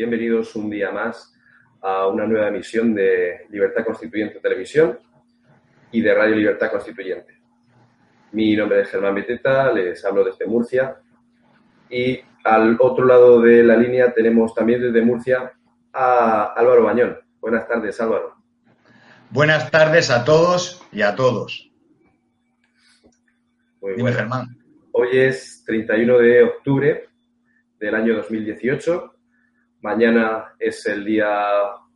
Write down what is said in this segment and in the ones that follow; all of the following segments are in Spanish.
Bienvenidos un día más a una nueva emisión de Libertad Constituyente Televisión y de Radio Libertad Constituyente. Mi nombre es Germán Beteta, les hablo desde Murcia y al otro lado de la línea tenemos también desde Murcia a Álvaro Bañón. Buenas tardes, Álvaro. Buenas tardes a todos y a todos. Muy Dime, Germán. Hoy es 31 de octubre del año 2018. Mañana es el día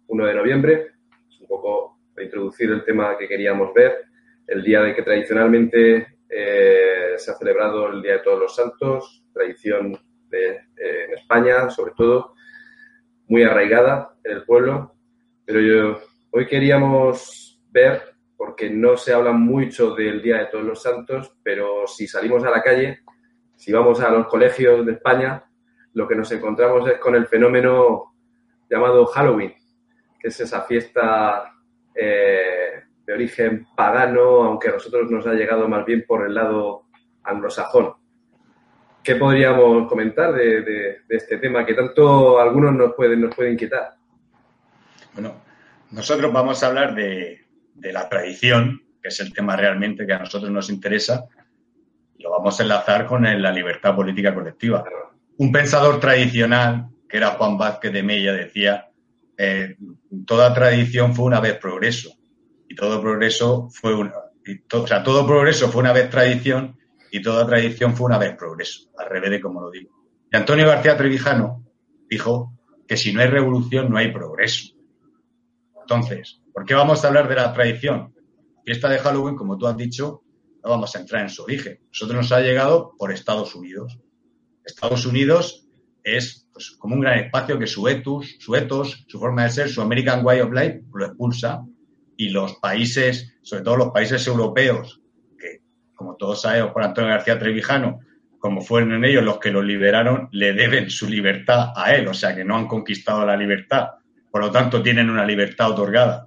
1 de noviembre. Es un poco para introducir el tema que queríamos ver. El día de que tradicionalmente eh, se ha celebrado el Día de Todos los Santos, tradición eh, en España, sobre todo, muy arraigada en el pueblo. Pero yo, hoy queríamos ver porque no se habla mucho del Día de Todos los Santos, pero si salimos a la calle, si vamos a los colegios de España, lo que nos encontramos es con el fenómeno llamado Halloween, que es esa fiesta eh, de origen pagano, aunque a nosotros nos ha llegado más bien por el lado anglosajón. ¿Qué podríamos comentar de, este tema que tanto algunos nos pueden, nos pueden inquietar? Bueno, nosotros vamos a hablar de, de la tradición, que es el tema realmente que a nosotros nos interesa, y lo vamos a enlazar con la libertad política colectiva. Un pensador tradicional, que era Juan Vázquez de Mella, decía, eh, toda tradición fue una vez progreso, y todo progreso fue una, o sea, todo progreso fue una vez tradición, y toda tradición fue una vez progreso, al revés de como lo digo. Y Antonio García Trevijano dijo que si no hay revolución no hay progreso. Entonces, ¿por qué vamos a hablar de la tradición? Fiesta de Halloween, como tú has dicho, no vamos a entrar en su origen. Nosotros nos ha llegado por Estados Unidos. Estados Unidos es pues, como un gran espacio que su etos, su su forma de ser, su American Way of Life lo expulsa y los países, sobre todo los países europeos, que como todos sabemos por Antonio García Trevijano, como fueron ellos los que lo liberaron, le deben su libertad a él, o sea que no han conquistado la libertad, por lo tanto, tienen una libertad otorgada.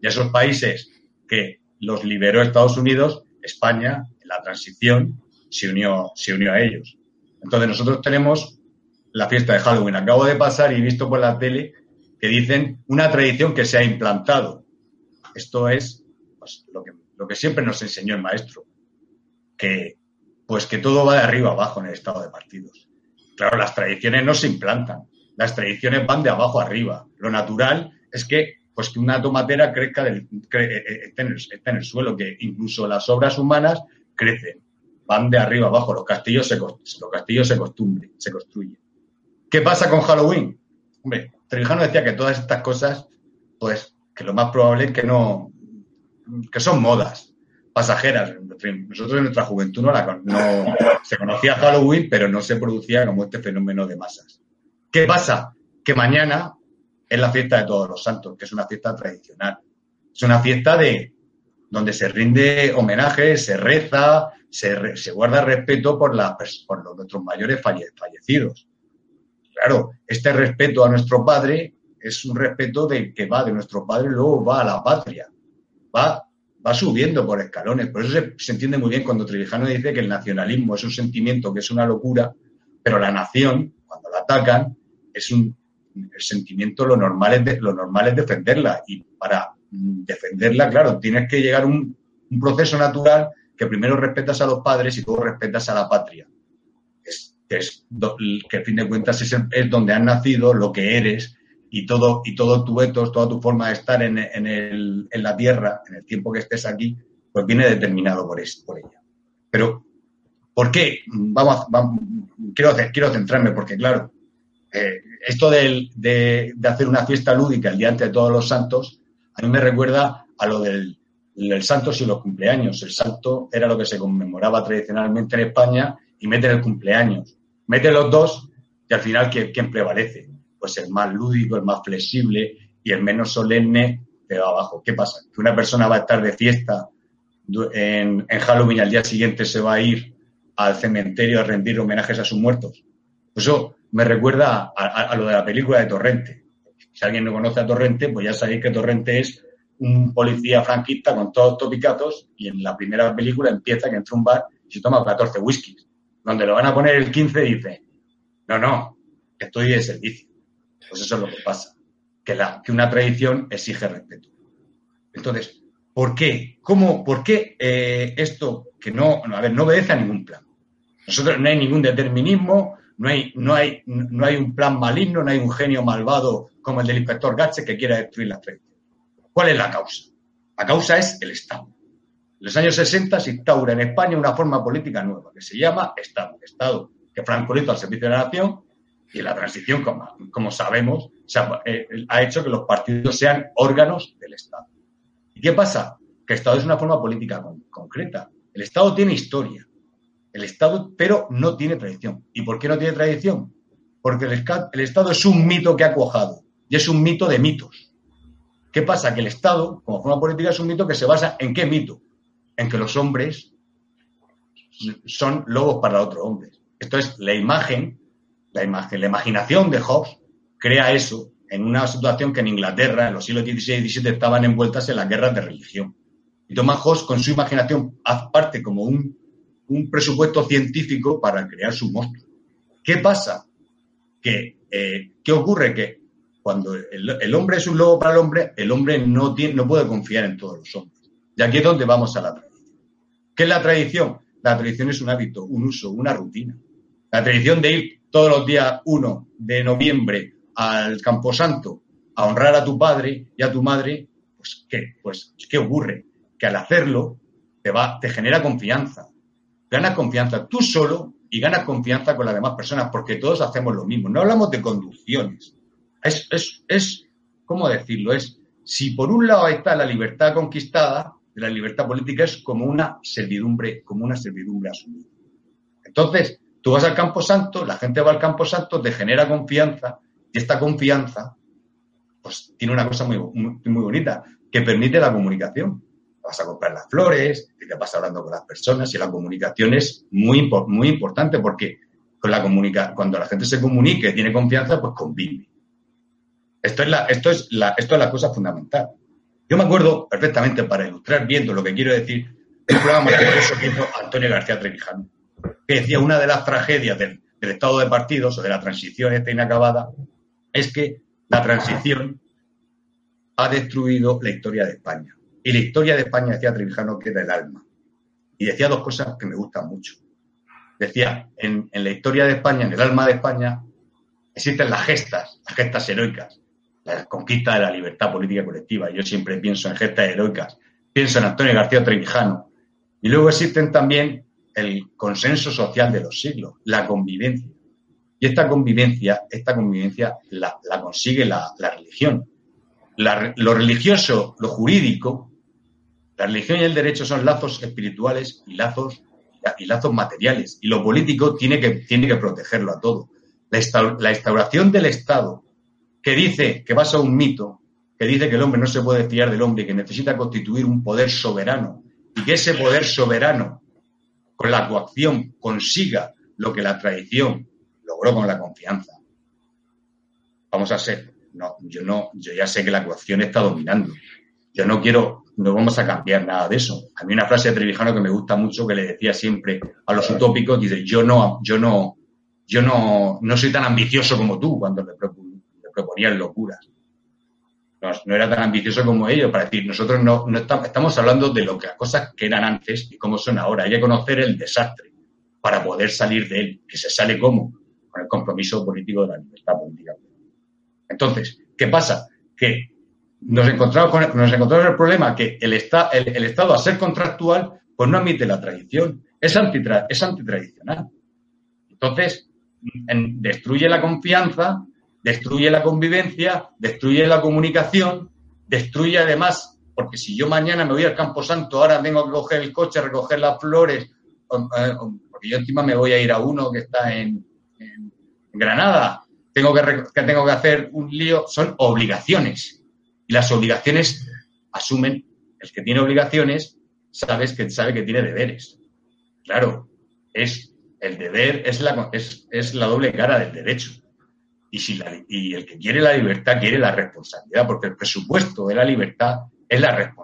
Y esos países que los liberó Estados Unidos, España, en la transición, se unió, se unió a ellos. Entonces, nosotros tenemos la fiesta de Halloween. Acabo de pasar y visto por la tele que dicen una tradición que se ha implantado. Esto es pues, lo, que, lo que siempre nos enseñó el maestro, que pues que todo va de arriba abajo en el estado de partidos. Claro, las tradiciones no se implantan, las tradiciones van de abajo arriba. Lo natural es que, pues, que una tomatera crezca del, eh, eh, esté, en el, suelo, que incluso las obras humanas crecen, van de arriba abajo. Los castillos se, los castillos se, se construyen. ¿Qué pasa con Halloween? Hombre, Trevijano decía que todas estas cosas, pues, que lo más probable es que no, que son modas pasajeras. Nosotros en nuestra juventud no, la, no se conocía Halloween, pero no se producía como este fenómeno de masas. ¿Qué pasa? Que mañana es la fiesta de todos los santos, que es una fiesta tradicional. Es una fiesta de donde se rinde homenaje, se reza, se, se guarda respeto por, la, por los, nuestros mayores fallecidos. Claro, este respeto a nuestro padre es un respeto de que va de nuestro padre luego va a la patria. Va, va subiendo por escalones. Por eso se, entiende muy bien cuando Trevijano dice que el nacionalismo es un sentimiento que es una locura, pero la nación, cuando la atacan, es un el sentimiento, lo normal es, de, lo normal es defenderla. Y para defenderla, claro, tienes que llegar a un, proceso natural que primero respetas a los padres y luego respetas a la patria. Es, es que a fin de cuentas es, es, donde has nacido, lo que eres y todo, y todo tu etos, toda tu forma de estar en, en, el, en la tierra, en el tiempo que estés aquí, pues viene determinado por, es, por ella. Pero, ¿por qué? Vamos, vamos quiero, centrarme porque, claro, eh, esto de, de, hacer una fiesta lúdica el día antes de todos los santos, a mí me recuerda a lo del, del santos y los cumpleaños. El santo era lo que se conmemoraba tradicionalmente en España y mete el cumpleaños. Mete los dos y al final, ¿quién, ¿quién, prevalece? Pues el más lúdico, el más flexible y el menos solemne te va abajo. ¿Qué pasa? Que una persona va a estar de fiesta en, en Halloween y al día siguiente se va a ir al cementerio a rendir homenajes a sus muertos. Eso me recuerda a, lo de la película de Torrente. Si alguien no conoce a Torrente, pues ya sabéis que Torrente es un policía franquista con todos topicazos y en la primera película empieza que entra un bar y se toma 14 whiskies. Donde lo van a poner el 15 dice, no, no, estoy de servicio. Pues eso es lo que pasa, que, la, que una tradición exige respeto. Entonces, ¿por qué? ¿Cómo? ¿Por qué eh, esto que no, a ver, no obedece a ningún plan? Nosotros no hay ningún determinismo, no hay, no hay, no hay un plan maligno, no hay un genio malvado como el del inspector Gatche que quiera destruir la fe. ¿Cuál es la causa? La causa es el Estado. En los años 60 se instaura en España una forma política nueva que se llama Estado. Estado que Franco hizo al servicio de la nación y la transición, como, sabemos, eh, ha, hecho que los partidos sean órganos del Estado. ¿Y qué pasa? Que el Estado es una forma política concreta. El Estado tiene historia. El Estado, pero no tiene tradición. ¿Y por qué no tiene tradición? Porque el, Estado es un mito que ha cuajado y es un mito de mitos. ¿Qué pasa? Que el Estado, como forma política, es un mito que se basa en qué mito? En que los hombres son lobos para otros hombres. Esto es la imagen, la imaginación de Hobbes crea eso en una situación que en Inglaterra, en los siglos XVI y XVII, estaban envueltas en las guerras de religión. Y Thomas Hobbes, con su imaginación, hace parte como un presupuesto científico para crear su monstruo. ¿Qué pasa? Eh, ¿Qué ocurre? Que cuando el, hombre es un lobo para el hombre, el hombre no, tiene, no puede confiar en todos los hombres. Y aquí es donde vamos a la tradición. ¿Qué es la tradición? La tradición es un hábito, un uso, una rutina. La tradición de ir todos los días 1 de noviembre al Camposanto a honrar a tu padre y a tu madre, pues ¿qué? Pues ¿qué ocurre? Que al hacerlo te, te genera confianza, ganas confianza tú solo y ganas confianza con las demás personas, porque todos hacemos lo mismo. No hablamos de conducciones. Es, es, es ¿cómo decirlo? Es, si por un lado está la libertad conquistada, la libertad política es como una servidumbre, como una servidumbre asumida. Entonces, tú vas al Campo Santo, la gente va al Campo Santo, te genera confianza, y esta confianza, pues tiene una cosa muy, muy bonita, que permite la comunicación vas a comprar las flores, te vas hablando con las personas y la comunicación es muy, muy importante porque con la comunica cuando la gente se comunique, tiene confianza, pues convive. Esto es la, esto es la, esto es la cosa fundamental. Yo me acuerdo perfectamente, para ilustrar viendo lo que quiero decir, el programa que hizo Antonio García Trevijano, que decía una de las tragedias del, del estado de partidos o de la transición esta inacabada es que la transición ha destruido la historia de España. Y la historia de España, decía Trevijano, que era el alma. Y decía dos cosas que me gustan mucho. Decía, en, la historia de España, en el alma de España, existen las gestas, las gestas heroicas, la conquista de la libertad política colectiva. Yo siempre pienso en gestas heroicas. Pienso en Antonio García Trevijano. Y luego existen también el consenso social de los siglos, la convivencia. Y esta convivencia, esta convivencia la, consigue la religión lo religioso, lo jurídico, la religión y el derecho son lazos espirituales y lazos, y lazos materiales. Y lo político tiene que, tiene que protegerlo a todo. La, instauración del Estado, que dice que basa un mito, que dice que el hombre no se puede fiar del hombre y que necesita constituir un poder soberano, y que ese poder soberano, con la coacción, consiga lo que la tradición logró con la confianza. Vamos a ser no, yo no, yo ya sé que la coacción está dominando. Yo no quiero, no vamos a cambiar nada de eso. A mí una frase de Trevijano que me gusta mucho que le decía siempre a los utópicos, dice, yo no, yo no, yo no, no soy tan ambicioso como tú cuando le, proponían locuras. No, era tan ambicioso como ellos para decir, nosotros no, no estamos, hablando de lo que las cosas que eran antes y cómo son ahora. Hay que conocer el desastre para poder salir de él, que se sale como con el compromiso político de la libertad política. Entonces, ¿qué pasa? Que nos encontramos con, nos encontramos el problema que el, el, Estado, a ser contractual, pues no admite la tradición. Es, antitra, es antitradicional. Entonces, destruye la confianza, destruye la convivencia, destruye la comunicación, destruye además, porque si yo mañana me voy al Campo Santo, ahora tengo que coger el coche, recoger las flores, eh, porque yo encima me voy a ir a uno que está en Granada, tengo que, tengo que hacer un lío, son obligaciones. Y las obligaciones asumen, el que tiene obligaciones, sabes que sabe que tiene deberes. Claro, es el deber es la, es, la doble cara del derecho. Y, si y el que quiere la libertad quiere la responsabilidad, porque el presupuesto de la libertad es la,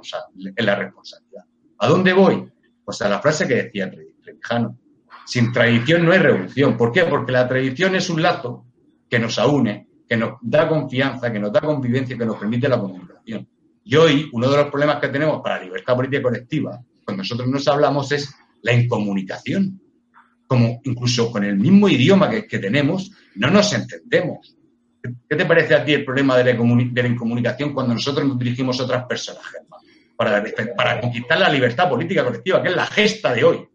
es la responsabilidad. ¿A dónde voy? Pues a la frase que decía Trevijano. Sin tradición no hay revolución. ¿Por qué? Porque la tradición es un lazo que nos aúne que nos da confianza, que nos da convivencia, que nos permite la comunicación. Y hoy, uno de los problemas que tenemos para la libertad política colectiva, cuando nosotros nos hablamos, es la incomunicación. Como incluso con el mismo idioma que, tenemos, no nos entendemos. ¿Qué te parece a ti el problema de la, de la incomunicación cuando nosotros nos dirigimos a otras personas, Germán? Para, para conquistar la libertad política colectiva, que es la gesta de hoy.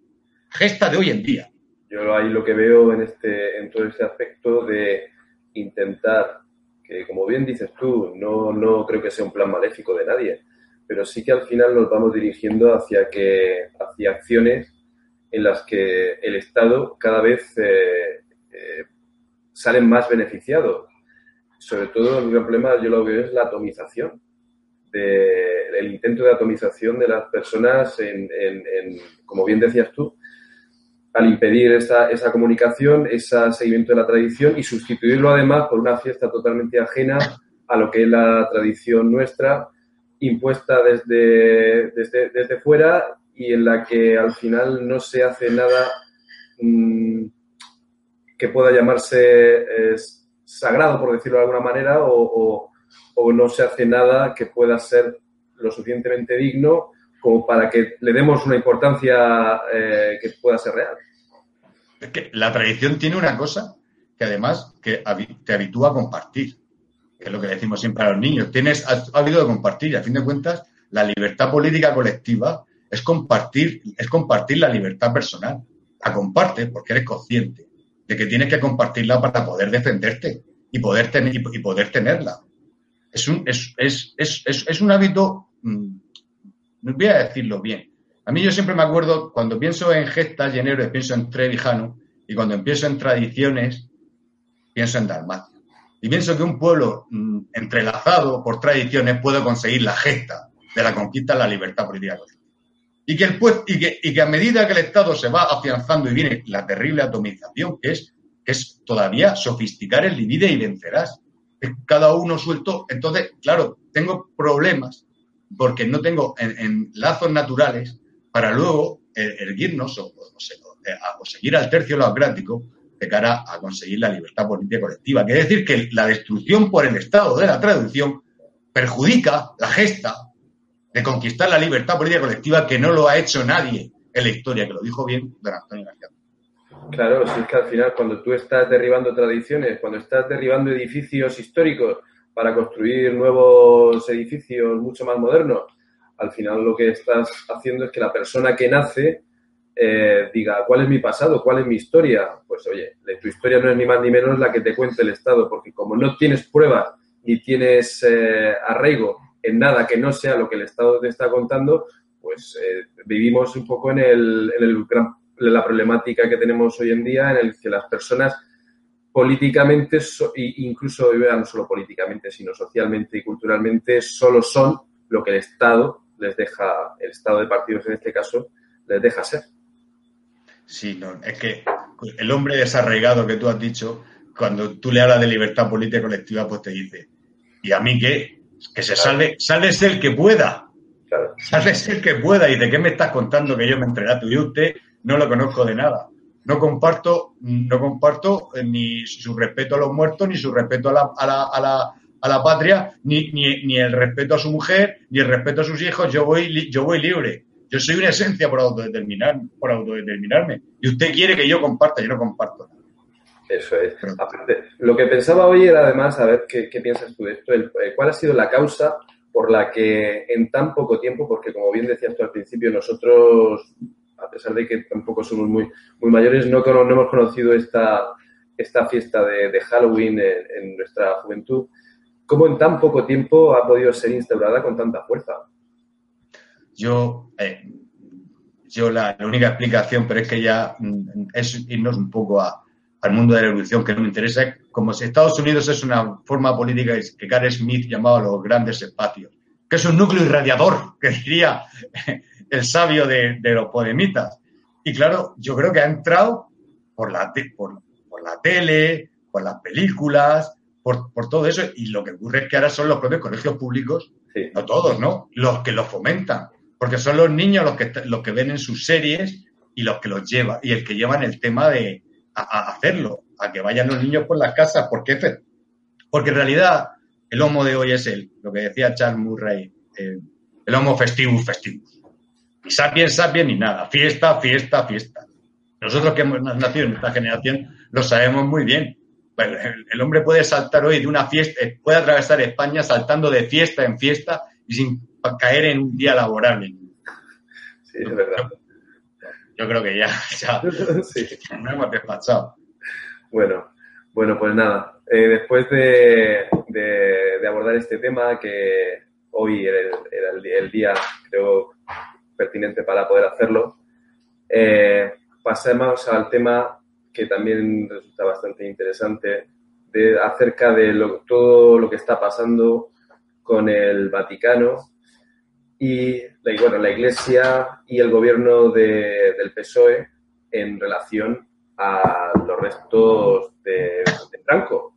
Gesta de hoy en día. Yo ahí lo que veo en, este, en todo ese aspecto de intentar que como bien dices tú, no, no creo que sea un plan maléfico de nadie, pero sí que al final nos vamos dirigiendo hacia, que, hacia acciones en las que el Estado cada vez eh, eh, sale más beneficiado. Sobre todo el gran problema yo lo veo es la atomización, el intento de atomización de las personas en, como bien decías tú, al impedir esa, esa comunicación, ese seguimiento de la tradición y sustituirlo además por una fiesta totalmente ajena a lo que es la tradición nuestra, impuesta desde, desde, fuera y en la que al final no se hace nada mm, que pueda llamarse sagrado, por decirlo de alguna manera, o, no se hace nada que pueda ser lo suficientemente digno como para que le demos una importancia eh, que pueda ser real. Es que la tradición tiene una cosa que además que te habitúa a compartir, que es lo que decimos siempre a los niños. Tienes habido de compartir y a fin de cuentas la libertad política colectiva es compartir, es compartir la libertad personal. La compartes porque eres consciente de que tienes que compartirla para poder defenderte y poder, tener, y poder tenerla. Es un, es, es, es, un hábito mm, no voy a decirlo bien. A mí yo siempre me acuerdo, cuando pienso en gestas y en pienso en Trevijano, y cuando empiezo en tradiciones, pienso en Dalmacia. Y pienso que un pueblo mm, entrelazado por tradiciones puede conseguir la gesta de la conquista de la libertad política Y que, el, y, que, y que a medida que el Estado se va afianzando y viene la terrible atomización, que es, que es todavía sofisticar el divide y vencerás, cada uno suelto. Entonces, claro, tengo problemas porque no tengo en, lazos naturales para luego er, erguirnos o, seguir al tercio laocrático de cara a conseguir la libertad política colectiva. Quiere decir que la destrucción por el Estado de la traducción perjudica la gesta de conquistar la libertad política colectiva que no lo ha hecho nadie en la historia, que lo dijo bien don Antonio García. Claro, si es que al final cuando tú estás derribando tradiciones, cuando estás derribando edificios históricos, para construir nuevos edificios mucho más modernos, al final lo que estás haciendo es que la persona que nace eh, diga, ¿cuál es mi pasado? ¿Cuál es mi historia? Pues oye, tu historia no es ni más ni menos la que te cuente el Estado, porque como no tienes pruebas ni tienes eh, arraigo en nada que no sea lo que el Estado te está contando, pues eh, vivimos un poco en, el, en, el, la problemática que tenemos hoy en día, en el que las personas políticamente, incluso no solo políticamente, sino socialmente y culturalmente, solo son lo que el Estado les deja, el Estado de partidos en este caso, les deja ser. Sí, no, es que el hombre desarraigado que tú has dicho, cuando tú le hablas de libertad política colectiva, pues te dice, ¿y a mí qué? Que se salve, sálvese el que pueda. Claro. Sálvese el que pueda. ¿Y de qué me estás contando que yo me entregato? Y usted no lo conozco de nada no comparto, no comparto eh, ni su respeto a los muertos, ni su respeto a la, a la, a la, a la patria, ni, ni, ni, el respeto a su mujer, ni el respeto a sus hijos. Yo voy, yo voy libre. Yo soy una esencia por autodeterminar, por autodeterminarme. Y usted quiere que yo comparta, yo no comparto. Eso es. lo que pensaba hoy era además, a ver qué, piensas tú de esto, eh, cuál ha sido la causa por la que en tan poco tiempo, porque como bien decías tú al principio, nosotros a pesar de que tampoco somos muy, muy mayores, no, no hemos conocido esta, esta fiesta de, Halloween en, nuestra juventud. ¿Cómo en tan poco tiempo ha podido ser instaurada con tanta fuerza? Yo, eh, yo la, única explicación, pero es que ya mm, es irnos un poco al mundo de la evolución que no me interesa, como si Estados Unidos es una forma política que Gary Smith llamaba los grandes espacios, que es un núcleo irradiador, que diría el sabio de, los podemitas. Y claro, yo creo que ha entrado por la, por, la tele, por las películas, por, todo eso. Y lo que ocurre es que ahora son los propios colegios públicos, no todos, ¿no? Los que lo fomentan. Porque son los niños los que, los que ven en sus series y los que los llevan, y el que llevan el tema de hacerlo, a que vayan los niños por las casas, porque Porque en realidad el homo de hoy es el, lo que decía Charles Murray, el, homo festivus festivus. Ni sapiens sapiens ni nada. Fiesta, fiesta, fiesta. Nosotros que hemos nacido en esta generación lo sabemos muy bien. El, hombre puede saltar hoy de una fiesta, puede atravesar España saltando de fiesta en fiesta y sin caer en un día laborable. Sí, es verdad. Yo, creo que ya, ya sí. no hemos despachado. Bueno, bueno, pues nada. Eh, después de, abordar este tema, que hoy era, el, día, creo, pertinente para poder hacerlo, eh, pasemos al tema que también resulta bastante interesante, de, acerca de todo lo que está pasando con el Vaticano y bueno, la Iglesia y el gobierno del PSOE en relación a los restos de, Franco.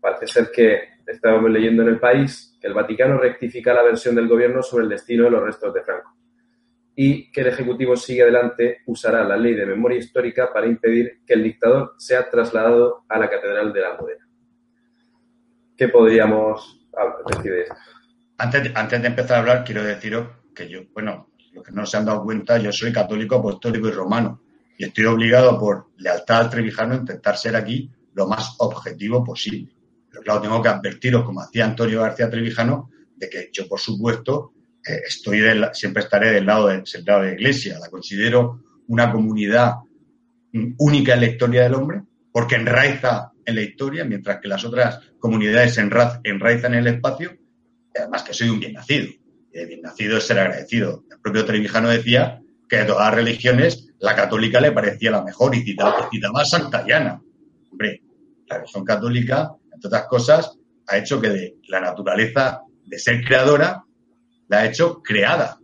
Parece ser que estábamos leyendo en el país que el Vaticano rectifica la versión del gobierno sobre el destino de los restos de Franco y que el Ejecutivo sigue adelante usará la ley de memoria histórica para impedir que el dictador sea trasladado a la Catedral de la Almudena. ¿Qué podríamos decir de esto? Antes, antes de empezar a hablar, quiero deciros que yo, bueno, los que no se han dado cuenta, yo soy católico, apostólico y romano y estoy obligado por lealtad al trevijano a intentar ser aquí lo más objetivo posible. Pero claro, tengo que advertiros, como hacía Antonio García Trevijano, de que yo, por supuesto, eh, estoy siempre estaré del lado, de, del lado de la Iglesia. La considero una comunidad mm, única en la historia del hombre, porque enraiza en la historia, mientras que las otras comunidades enraizan en el espacio. Además que soy un bien nacido. Y bien nacido es ser agradecido. El propio Trevijano decía que de todas las religiones la católica le parecía la mejor y citaba, citaba a Santa Llana. Hombre, la religión católica, entre otras cosas, ha hecho que de la naturaleza de ser creadora la ha hecho creada.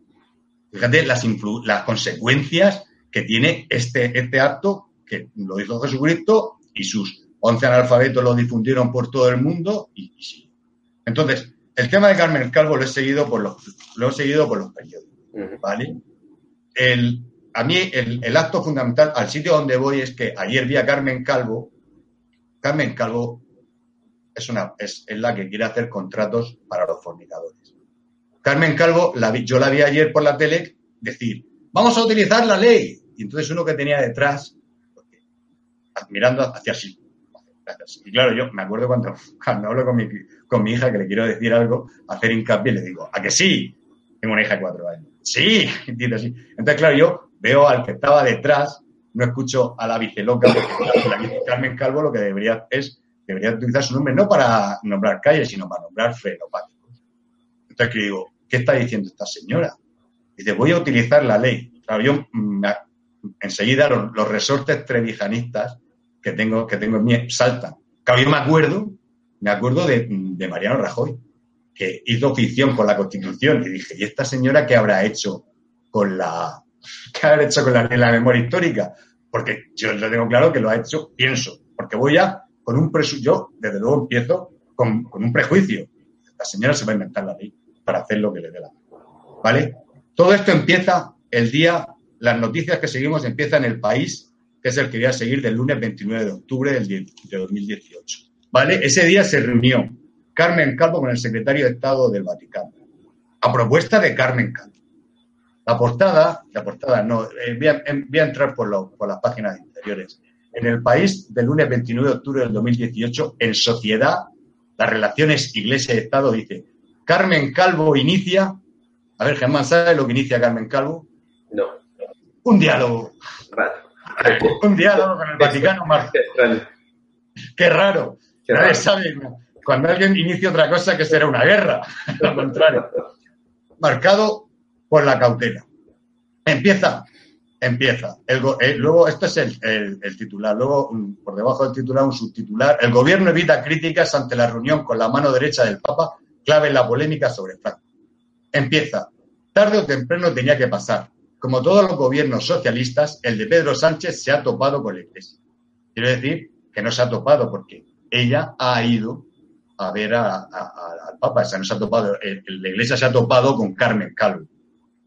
Fíjate las, las consecuencias que tiene este, este acto, que lo hizo Jesucristo y sus once analfabetos lo difundieron por todo el mundo y, sí. Entonces, el tema de Carmen Calvo lo he seguido por los, lo he seguido por los periódicos, ¿vale? El, a mí el, el, acto fundamental, al sitio donde voy es que ayer vi a Carmen Calvo. Carmen Calvo es, una, es, es la que quiere hacer contratos para los fornicadores. Carmen Calvo, la yo la vi ayer por la tele decir, vamos a utilizar la ley. Y entonces uno que tenía detrás, mirando hacia así. Y claro, yo me acuerdo cuando, hablo con mi, con mi hija que le quiero decir algo, hacer hincapié, le digo, ¿a que sí? Tengo una hija de cuatro años. Sí, entiendo así. Entonces, claro, yo veo al que estaba detrás, no escucho a la viceloca, porque Carmen Calvo lo que debería es, debería utilizar su nombre no para nombrar calles, sino para nombrar frenopáticos. Entonces, que digo, ¿qué está diciendo esta señora? Dice, voy a utilizar la ley. Mm, enseguida los, resortes trevijanistas que tengo, que tengo en mí saltan. Claro, yo me acuerdo, me acuerdo de, Mariano Rajoy, que hizo ficción con la Constitución y dije, ¿y esta señora qué habrá hecho con la, qué habrá hecho con la, la memoria histórica? Porque yo lo tengo claro que lo ha hecho, pienso, porque voy a, con un prejuicio, yo desde luego empiezo con, con un prejuicio. La señora se va a inventar la ley para hacer lo que le dé la ¿Vale? Todo esto empieza el día, las noticias que seguimos empiezan en el país, que es el que voy a seguir del lunes 29 de octubre del, de 2018. ¿Vale? Ese día se reunió Carmen Calvo con el secretario de Estado del Vaticano, a propuesta de Carmen Calvo. La portada, la portada no, eh, voy, a, entrar por, por las páginas interiores. En el país, del lunes 29 de octubre del 2018, en sociedad, las relaciones Iglesia-Estado, dice, Carmen Calvo inicia. A ver, Germán, ¿sabes lo que inicia Carmen Calvo? No. Un diálogo. Un diálogo con el Vaticano. Qué raro. Qué raro. sabe cuando alguien inicia otra cosa que será una guerra. Lo contrario. Marcado por la cautela. Empieza. Empieza. Eh, luego, esto es el, el, titular. Luego, por debajo del titular, un subtitular. El gobierno evita críticas ante la reunión con la mano derecha del Papa clave en la polémica sobre Franco. Empieza. Tarde o temprano tenía que pasar. Como todos los gobiernos socialistas, el de Pedro Sánchez se ha topado con la Iglesia. Quiero decir que no se ha topado porque ella ha ido a ver al Papa. O no se ha topado, la Iglesia se ha topado con Carmen Calvo.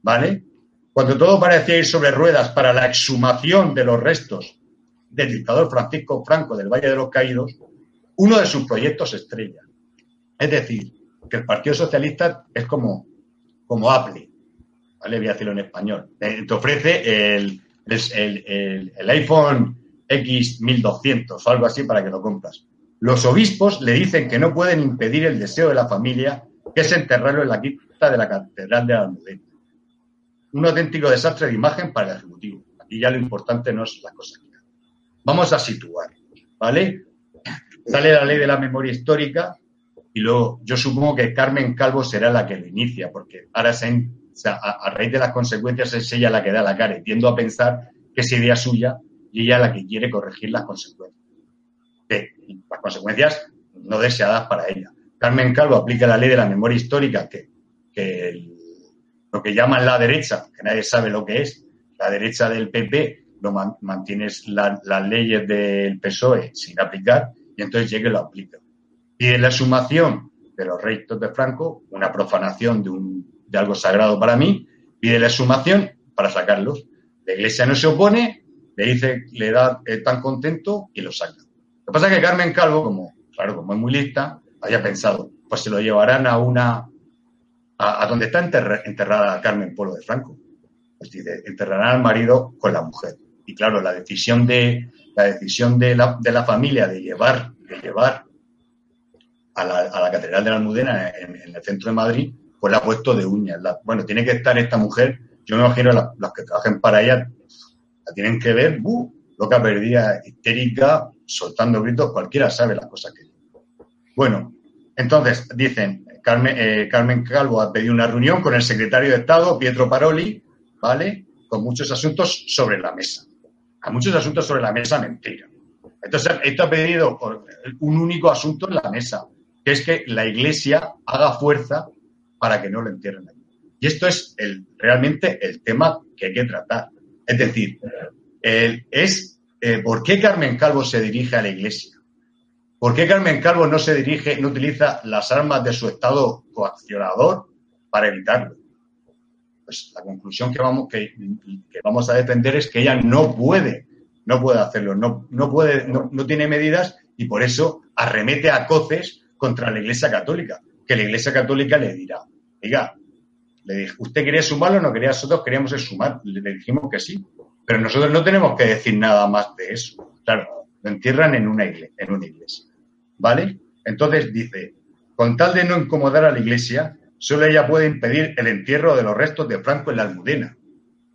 ¿Vale? Cuando todo parecía ir sobre ruedas para la exhumación de los restos del dictador Francisco Franco del Valle de los Caídos, uno de sus proyectos estrella. Es decir, que el Partido Socialista es como, como Apple, ¿vale? Voy a decirlo en español. Eh, te ofrece el, el, el, iPhone X1200 o algo así para que lo compras. Los obispos le dicen que no pueden impedir el deseo de la familia, que es enterrarlo en la cripta de la Catedral de Almudena. Un auténtico desastre de imagen para el Ejecutivo. Aquí ya lo importante no es la cosa Vamos a situar, ¿vale? Sale la ley de la memoria histórica y luego yo supongo que Carmen Calvo será la que lo inicia, porque ahora se, a, raíz de las consecuencias es ella la que da la cara y tiendo a pensar que es idea suya y ella la que quiere corregir las consecuencias. las consecuencias no deseadas para ella. Carmen Calvo aplica la ley de la memoria histórica, que, lo que llaman la derecha, que nadie sabe lo que es, la derecha del PP, lo mantienes las leyes del PSOE sin aplicar y entonces llega y lo aplica. Pide la sumación de los restos de Franco, una profanación de, un, de algo sagrado para mí, pide la sumación para sacarlos. La iglesia no se opone, le dice, le da eh, tan contento y lo saca. Lo que pasa es que Carmen Calvo, como, claro, como es muy lista, había pensado, pues se lo llevarán a una, a, donde está enterrada Carmen Polo de Franco. Pues dice, enterrarán al marido con la mujer. Y claro, la decisión de, la decisión de la, de la familia de llevar, de llevar a la, a la Catedral de la Almudena en, el centro de Madrid, pues la ha puesto de uñas. bueno, tiene que estar esta mujer, yo me imagino los que trabajen para ella, la tienen que ver, uh, loca perdida, histérica, soltando gritos, cualquiera sabe las cosas que Bueno, entonces dicen, Carmen, eh, Carmen Calvo ha pedido una reunión con el secretario de Estado, Pietro Paroli, ¿vale? Con muchos asuntos sobre la mesa. A muchos asuntos sobre la mesa, mentira. Entonces, esto ha pedido un único asunto en la mesa, que es que la Iglesia haga fuerza para que no lo entierren allí. Y esto es el, realmente el tema que hay que tratar. Es decir, es eh, por qué Carmen Calvo se dirige a la Iglesia. ¿Por qué Carmen Calvo no se dirige, no utiliza las armas de su estado coaccionador para evitarlo? Pues la conclusión que vamos, que, vamos a defender es que ella no puede, no puede hacerlo, no, no puede, no, no tiene medidas y por eso arremete a coces contra la Iglesia Católica, que la Iglesia Católica le dirá, diga, le dije, ¿usted quería sumarlo o no quería? Nosotros queríamos sumar. Le dijimos que sí. Pero nosotros no tenemos que decir nada más de eso. Claro, lo entierran en una iglesia. ¿Vale? Entonces dice, con tal de no incomodar a la iglesia, solo ella puede impedir el entierro de los restos de Franco en la Almudena.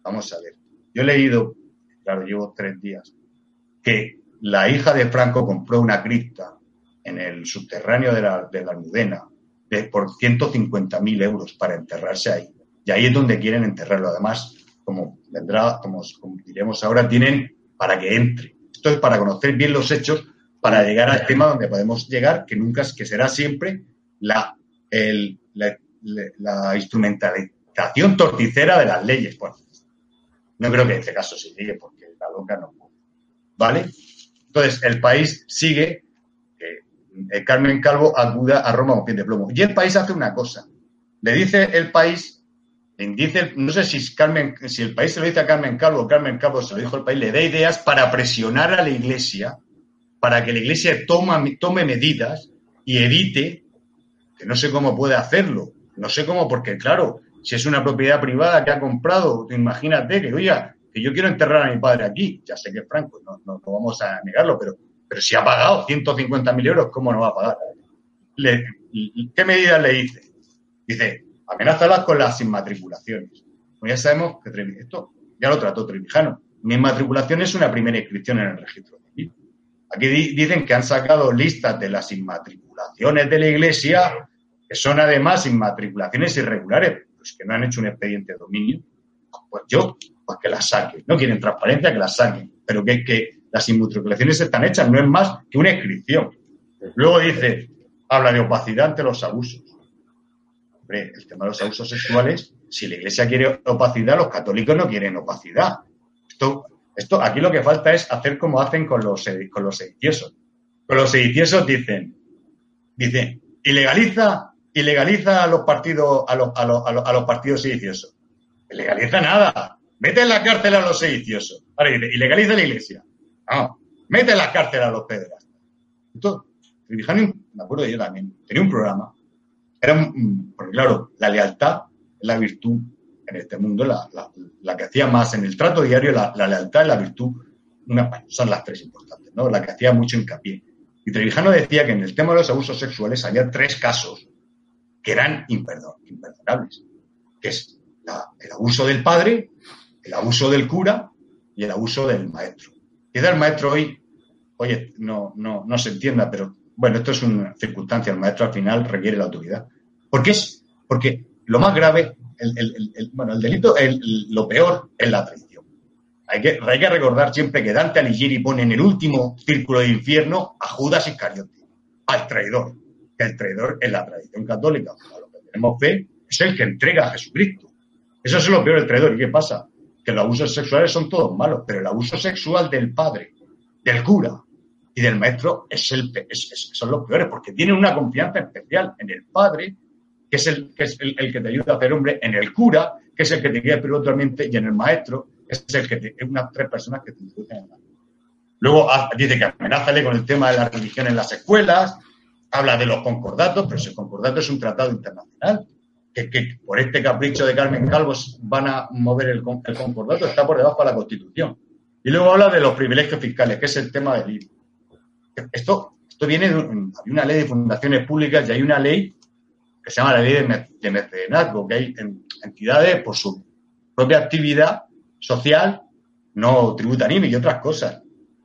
Vamos a ver. Yo he leído, claro, llevo tres días, que la hija de Franco compró una cripta en el subterráneo de la Almudena de, por 150.000 euros para enterrarse ahí. Y ahí es donde quieren enterrarlo. Además, como vendrá, como, diremos ahora, tienen para que entre. Esto es para conocer bien los hechos, para llegar al tema donde podemos llegar, que nunca, que será siempre la, el, la, instrumentalización torticera de las leyes. Pues, no creo que en este caso se llegue porque la loca no puede. ¿Vale? Entonces, el país sigue eh, Carmen Calvo acuda a Roma con pie de plomo. Y el país hace una cosa. Le dice el país, dice, no sé si Carmen, si el país se lo dice a Carmen Calvo o Carmen Calvo se lo dijo al país, le da ideas para presionar a la iglesia, para que la iglesia tome medidas y evite, que no sé cómo puede hacerlo, no sé cómo, porque claro, si es una propiedad privada que ha comprado, imagínate que, oye, que yo quiero enterrar a mi padre aquí, ya sé que es franco, no, no vamos a negarlo, pero pero si ha pagado 150.000 euros, ¿cómo no va a pagar? ¿Qué medidas le dice? Dice, amenázalas con las inmatriculaciones. Pues ya sabemos que esto ya lo trató Trevijano. Mi inmatriculación es una primera inscripción en el registro civil. Aquí dicen que han sacado listas de las inmatriculaciones de la Iglesia, que son además inmatriculaciones irregulares, pues que no han hecho un expediente de dominio. Pues yo, pues que las saquen. No quieren transparencia, que las saquen. Pero que, que las inmatriculaciones están hechas, no es más que una inscripción. Luego dice, habla de opacidad ante los abusos. Hombre, el tema de los abusos sexuales, si la Iglesia quiere opacidad, los católicos no quieren opacidad. Esto, esto aquí lo que falta es hacer como hacen con los, con los sediciosos. Con los sediciosos dicen, dicen, ilegaliza, ilegaliza a los partidos, a los, a los, a los, partidos sediciosos. Ilegaliza nada. Mete en la cárcel a los sediciosos. Ahora dice, ilegaliza la iglesia. No, mete en la cárcel a los pederastas. Trevijano, me acuerdo yo también, tenía un programa. Era, porque claro, la lealtad es la virtud en este mundo, la, que hacía más en el trato diario, la, lealtad y la virtud, una, son las tres importantes, ¿no? La que hacía mucho hincapié. Y Trevijano decía que en el tema de los abusos sexuales había tres casos que eran imperdonables, que es el abuso del padre, el abuso del cura y el abuso del maestro. Quizá el maestro hoy, oye, no, no, no se entienda, pero bueno, esto es una circunstancia, el maestro al final requiere la autoridad. Porque es, porque lo más grave, el, bueno, el delito, lo peor es la traición. Hay que, hay que recordar siempre que Dante Alighieri pone en el último círculo de infierno a Judas Iscariote, al traidor. Que el traidor en la tradición católica, lo que tenemos fe, es el que entrega a Jesucristo. Eso es lo peor del traidor. ¿Y qué pasa? Que los abusos sexuales son todos malos, pero el abuso sexual del padre, del cura y del maestro es el, son los peores, porque tienen una confianza especial en el padre, que es el que, es el, que te ayuda a hacer hombre, en el cura, que es el que te guía espiritualmente, y en el maestro, es el que te, es unas tres personas que te introducen Luego ah, dice que amenázale con el tema de la religión en las escuelas, habla de los concordatos, pero ese concordato es un tratado internacional que, por este capricho de Carmen Calvo van a mover el, concordato, está por debajo de la Constitución. Y luego habla de los privilegios fiscales, que es el tema del IVA. Esto, esto viene de una ley de fundaciones públicas y hay una ley que se llama la ley de, mecenazgo, que hay entidades por su propia actividad social no tributan IVA y otras cosas.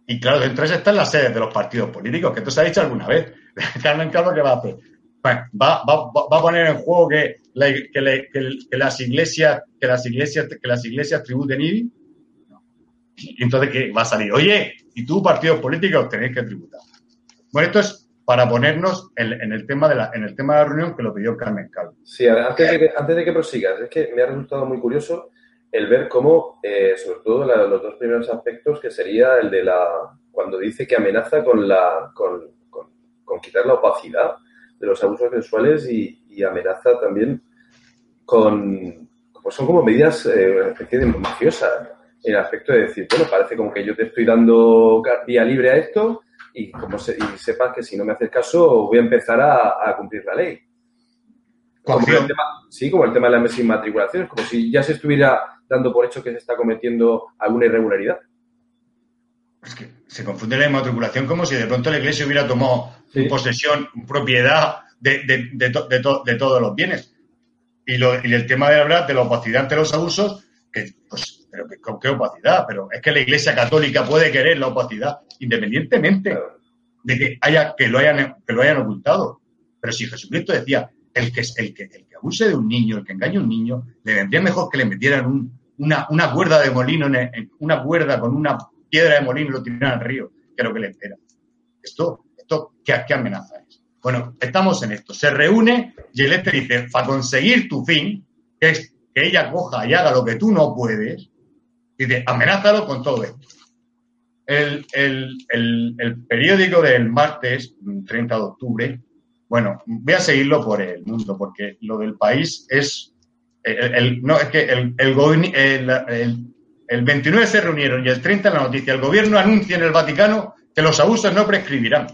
Y claro, dentro de eso están las sedes de los partidos políticos, que esto se ha dicho alguna vez. Carmen Calvo, ¿qué va a hacer? va, va, a poner en juego que, las iglesias que las iglesias que las iglesias tributen IBI y entonces ¿qué va a salir. Oye y tú partidos políticos tenéis que tributar bueno esto es para ponernos en, el tema de la en el tema de la reunión que lo pidió Carmen Calvo. Sí antes de que, antes de que prosigas es que me ha resultado muy curioso el ver cómo eh, sobre todo los dos primeros aspectos que sería el de la cuando dice que amenaza con la con, con quitar la opacidad de los abusos sexuales y, amenaza también con, pues son como medidas, eh, especie de mafiosas, en el aspecto de decir, bueno, parece como que yo te estoy dando vía libre a esto y, como y sepas que si no me haces caso voy a empezar a, cumplir la ley. Como el tema, sí, como el tema de las inmatriculaciones, como si ya se estuviera dando por hecho que se está cometiendo alguna irregularidad. Es que se confunde la inmatriculación como si de pronto la iglesia hubiera tomado posesión, propiedad de, de, todos los bienes. Y, lo, y, el tema de hablar de la opacidad ante los abusos, que, pues, pero que, ¿con qué opacidad? Pero es que la iglesia católica puede querer la opacidad, independientemente de que, haya, que, lo hayan, que lo hayan ocultado. Pero si Jesucristo decía, el que, el, que, el que abuse de un niño, el que engañe a un niño, le vendría mejor que le metieran una, una cuerda de molino, en, una cuerda con una piedra de molino y lo tiraran al río, que es lo que le espera. Esto ¿qué, amenaza es? Bueno, estamos en esto. Se reúne y el este dice, para conseguir tu fin, que es que ella coja y haga lo que tú no puedes, dice, amenázalo con todo esto. El, periódico del martes, 30 de octubre, bueno, voy a seguirlo por el mundo, porque lo del país es. El, no, es que el, el, el 29 se reunieron y el 30 en la noticia. El gobierno anuncia en el Vaticano que los abusos no prescribirán.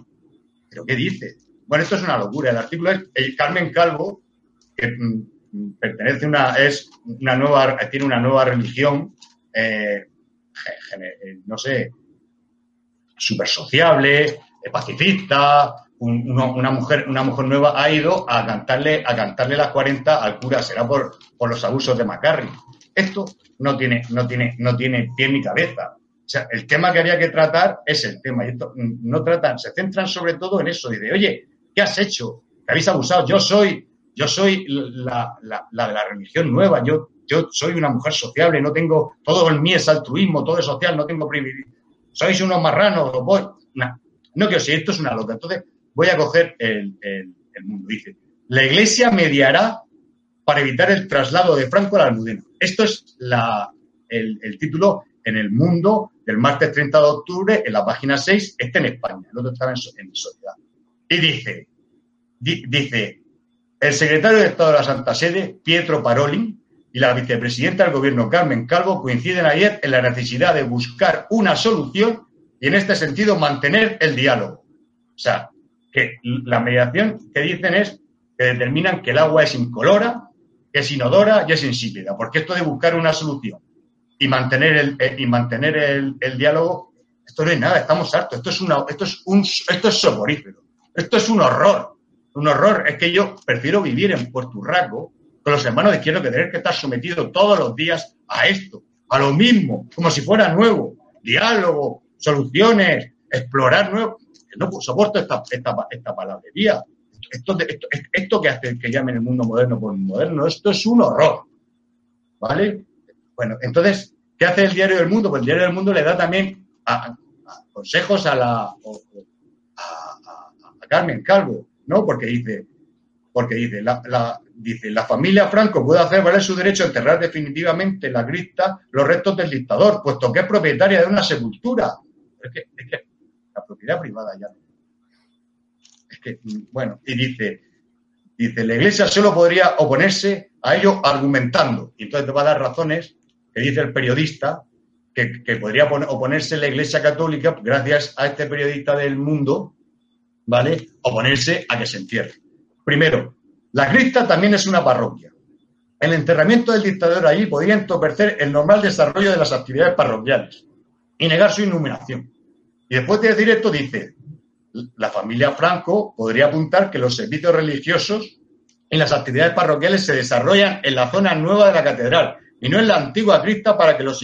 ¿Pero qué dice? Bueno, esto es una locura. El artículo es el Carmen Calvo, que mm, pertenece una, es una nueva, tiene una nueva religión, eh, no sé, súper sociable, eh, pacifista, una, mujer, una mujer nueva ha ido a cantarle, a cantarle las 40 al cura, será por, por los abusos de Macarry. Esto no tiene, no tiene, no tiene pie ni cabeza. O sea, el tema que había que tratar es el tema. Y esto, mm, no tratan, se centran sobre todo en eso. Dice, oye, ¿qué has hecho? ¿Te habéis abusado? Yo soy, yo soy la, la, de la religión nueva. Yo, yo soy una mujer sociable, no tengo, todo el mío es altruismo, todo es social, no tengo privilegio. Sois unos marranos. No quiero si esto es una loca. Entonces, voy a coger el, el, mundo. Dice, la iglesia mediará para evitar el traslado de Franco al Almudena. Esto es la, el, título en el mundo del martes 30 de octubre, en la página 6, está en España, el otro estaba en, en Sociedad. Y dice, dice, el secretario de Estado de la Santa Sede, Pietro Parolin, y la vicepresidenta del gobierno, Carmen Calvo, coinciden ayer en la necesidad de buscar una solución y en este sentido mantener el diálogo. O sea, que la mediación que dicen es que determinan que el agua es incolora, que es inodora y es insípida. Porque esto de buscar una solución y mantener el, eh, y mantener el, diálogo, esto no es nada, estamos hartos. Esto es, una, esto es, un, esto es soporífero. Esto es un horror. Un horror. Es que yo prefiero vivir en Puerto Rico con los hermanos de izquierda que tener que estar sometido todos los días a esto, a lo mismo, como si fuera nuevo. Diálogo, soluciones, explorar nuevo. No soporto esta, esta, esta palabrería. Esto, esto, esto, que hace que llamen el mundo moderno por moderno, esto es un horror. ¿Vale? Bueno, entonces, ¿qué hace el Diario del Mundo? Pues el Diario del Mundo le da también consejos a la Carmen Calvo, ¿no? Porque dice, porque dice la, dice, la familia Franco puede hacer valer su derecho a enterrar definitivamente en la cripta los restos del dictador, puesto que es propietaria de una sepultura. Es que, es que la propiedad privada ya. Es que, bueno, y dice, dice, la iglesia solo podría oponerse a ello argumentando. Y entonces te va a dar razones que dice el periodista que, podría oponerse la Iglesia Católica, gracias a este periodista del mundo, ¿vale? Oponerse a que se entierre. Primero, la cripta también es una parroquia. El enterramiento del dictador allí podría entorpecer el normal desarrollo de las actividades parroquiales y negar su iluminación. Y después de decir esto, dice, la familia Franco podría apuntar que los servicios religiosos y las actividades parroquiales se desarrollan en la zona nueva de la catedral y no en la antigua cripta para que los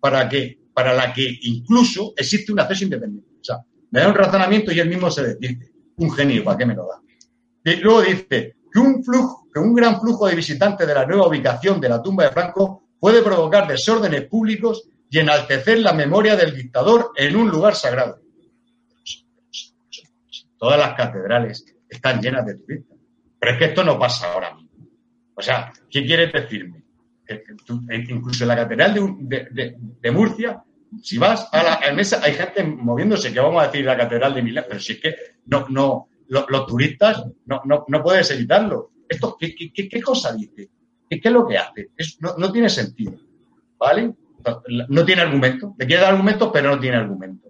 para que para la que incluso existe un acceso independiente. O sea, me da un razonamiento y él mismo se dice, un genio, ¿para qué me lo da? Y luego dice que un flujo, que un gran flujo de visitantes de la nueva ubicación de la tumba de Franco puede provocar desórdenes públicos y enaltecer la memoria del dictador en un lugar sagrado. Todas las catedrales están llenas de turistas. Pero es que esto no pasa ahora mismo. O sea, ¿qué quieres decirme? incluso en la catedral de, Murcia, si vas a la mesa, hay gente moviéndose, que vamos a decir la catedral de Milán, pero si es que no, no, los, turistas no, no, no, puedes evitarlo. Esto, ¿qué, qué, cosa dice? ¿Qué, es lo que hace? no, tiene sentido. ¿Vale? No tiene argumento. Le quiere dar argumentos, pero no tiene argumento.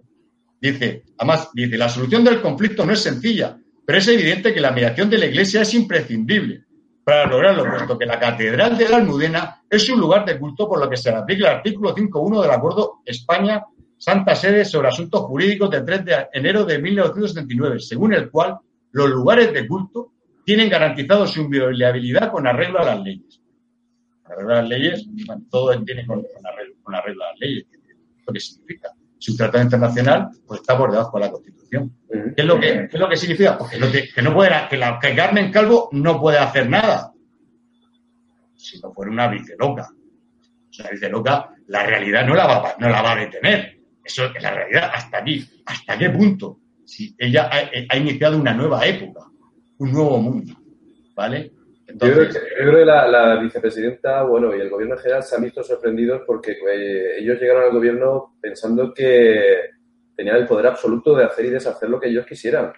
Dice, además, dice, la solución del conflicto no es sencilla, pero es evidente que la mediación de la Iglesia es imprescindible para lograrlo, puesto que la Catedral de la Almudena es un lugar de culto por lo que se aplica el artículo 5.1 del Acuerdo España-Santa Sede sobre Asuntos Jurídicos del 3 de enero de 1979, según el cual los lugares de culto tienen garantizado su inviolabilidad con arreglo a las leyes. Arreglo a las leyes, todo tiene con, arreglo, a las leyes. ¿Esto qué significa? Si un tratado internacional pues está por debajo de la Constitución. ¿Qué es lo que, es lo que significa? Pues que, no puede, que, la, que Carmen Calvo no puede hacer nada. Si no fuera una vice loca. Una vice loca, la realidad no la va, no la va a detener. Eso es la realidad hasta aquí. ¿Hasta qué punto? Si ella ha, iniciado una nueva época, un nuevo mundo. ¿Vale? Entonces, yo, creo que, la, vicepresidenta, bueno, y el gobierno en general se han visto sorprendidos porque eh, ellos llegaron al gobierno pensando que tenían el poder absoluto de hacer y deshacer lo que ellos quisieran.